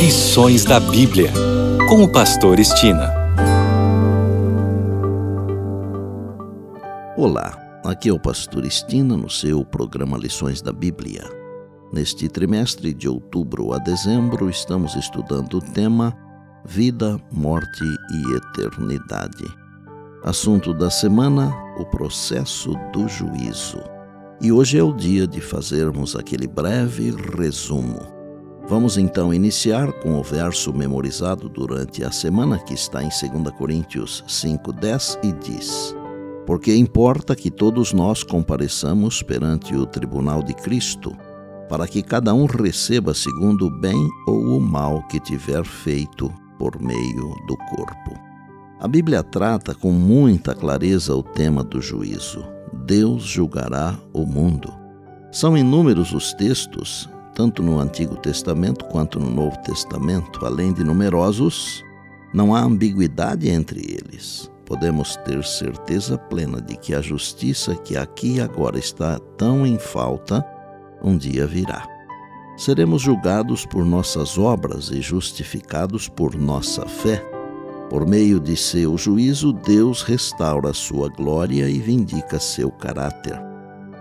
Lições da Bíblia, com o Pastor Estina. Olá, aqui é o Pastor Estina no seu programa Lições da Bíblia. Neste trimestre de outubro a dezembro, estamos estudando o tema Vida, Morte e Eternidade. Assunto da semana: o processo do juízo. E hoje é o dia de fazermos aquele breve resumo. Vamos então iniciar com o verso memorizado durante a semana que está em 2 Coríntios 5:10 e diz: Porque importa que todos nós compareçamos perante o tribunal de Cristo, para que cada um receba segundo o bem ou o mal que tiver feito por meio do corpo. A Bíblia trata com muita clareza o tema do juízo. Deus julgará o mundo. São inúmeros os textos, tanto no Antigo Testamento quanto no Novo Testamento, além de numerosos, não há ambiguidade entre eles. Podemos ter certeza plena de que a justiça que aqui e agora está tão em falta, um dia virá. Seremos julgados por nossas obras e justificados por nossa fé. Por meio de seu juízo, Deus restaura sua glória e vindica seu caráter.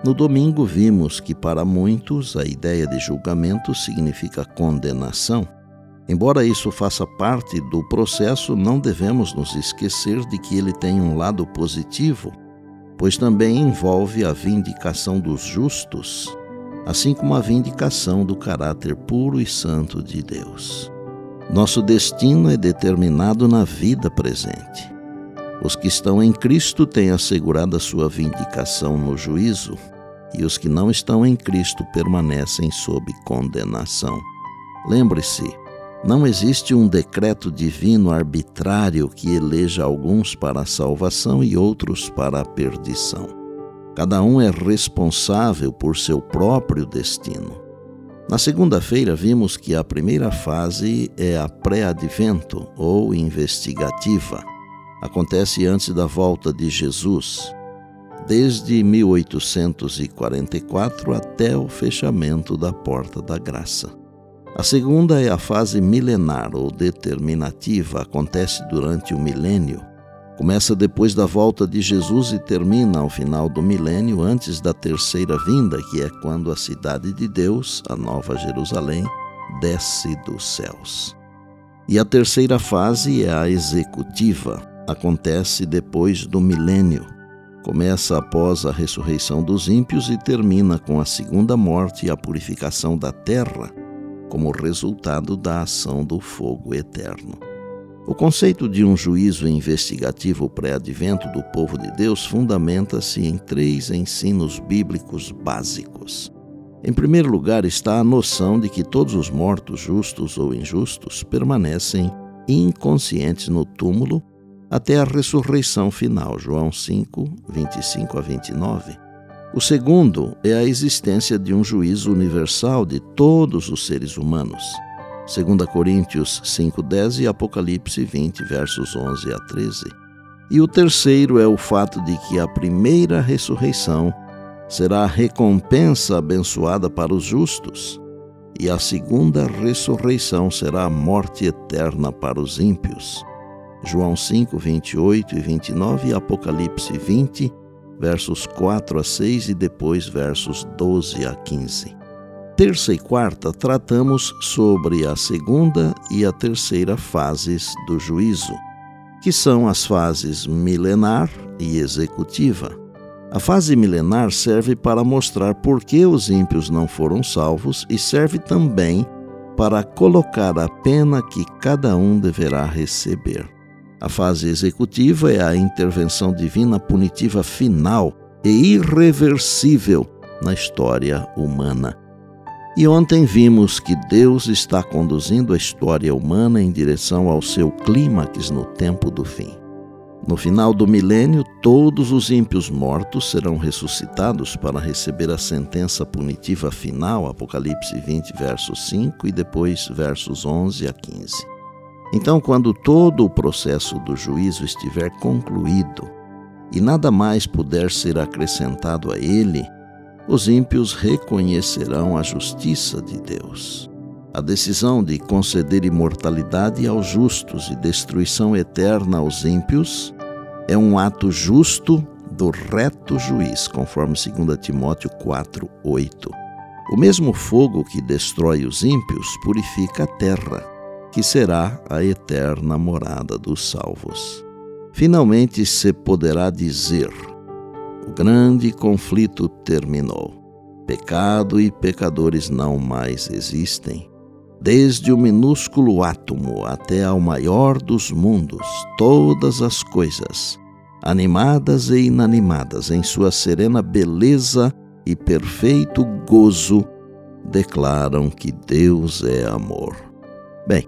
No domingo, vimos que para muitos a ideia de julgamento significa condenação. Embora isso faça parte do processo, não devemos nos esquecer de que ele tem um lado positivo, pois também envolve a vindicação dos justos, assim como a vindicação do caráter puro e santo de Deus. Nosso destino é determinado na vida presente. Os que estão em Cristo têm assegurado a sua vindicação no juízo, e os que não estão em Cristo permanecem sob condenação. Lembre-se, não existe um decreto divino arbitrário que eleja alguns para a salvação e outros para a perdição. Cada um é responsável por seu próprio destino. Na segunda-feira, vimos que a primeira fase é a pré-advento ou investigativa. Acontece antes da volta de Jesus, desde 1844 até o fechamento da Porta da Graça. A segunda é a fase milenar ou determinativa, acontece durante o milênio Começa depois da volta de Jesus e termina ao final do milênio, antes da terceira vinda, que é quando a cidade de Deus, a Nova Jerusalém, desce dos céus. E a terceira fase é a executiva, acontece depois do milênio. Começa após a ressurreição dos ímpios e termina com a segunda morte e a purificação da terra, como resultado da ação do fogo eterno. O conceito de um juízo investigativo pré-advento do povo de Deus fundamenta-se em três ensinos bíblicos básicos. Em primeiro lugar está a noção de que todos os mortos, justos ou injustos, permanecem inconscientes no túmulo até a ressurreição final, João 5, 25 a 29. O segundo é a existência de um juízo universal de todos os seres humanos. 2 Coríntios 5:10 e Apocalipse 20, versos 11 a 13. E o terceiro é o fato de que a primeira ressurreição será a recompensa abençoada para os justos, e a segunda ressurreição será a morte eterna para os ímpios. João 5, 28 e 29 e Apocalipse 20, versos 4 a 6 e depois versos 12 a 15 terça e quarta tratamos sobre a segunda e a terceira fases do juízo, que são as fases milenar e executiva. A fase milenar serve para mostrar por que os ímpios não foram salvos e serve também para colocar a pena que cada um deverá receber. A fase executiva é a intervenção divina punitiva final e irreversível na história humana. E ontem vimos que Deus está conduzindo a história humana em direção ao seu clímax no tempo do fim. No final do milênio, todos os ímpios mortos serão ressuscitados para receber a sentença punitiva final, Apocalipse 20, versos 5 e depois versos 11 a 15. Então, quando todo o processo do juízo estiver concluído e nada mais puder ser acrescentado a ele, os ímpios reconhecerão a justiça de Deus. A decisão de conceder imortalidade aos justos e destruição eterna aos ímpios é um ato justo do reto juiz, conforme 2 Timóteo 4, 8. O mesmo fogo que destrói os ímpios purifica a terra, que será a eterna morada dos salvos. Finalmente se poderá dizer: o grande conflito terminou. Pecado e pecadores não mais existem. Desde o minúsculo átomo até ao maior dos mundos, todas as coisas, animadas e inanimadas, em sua serena beleza e perfeito gozo, declaram que Deus é amor. Bem,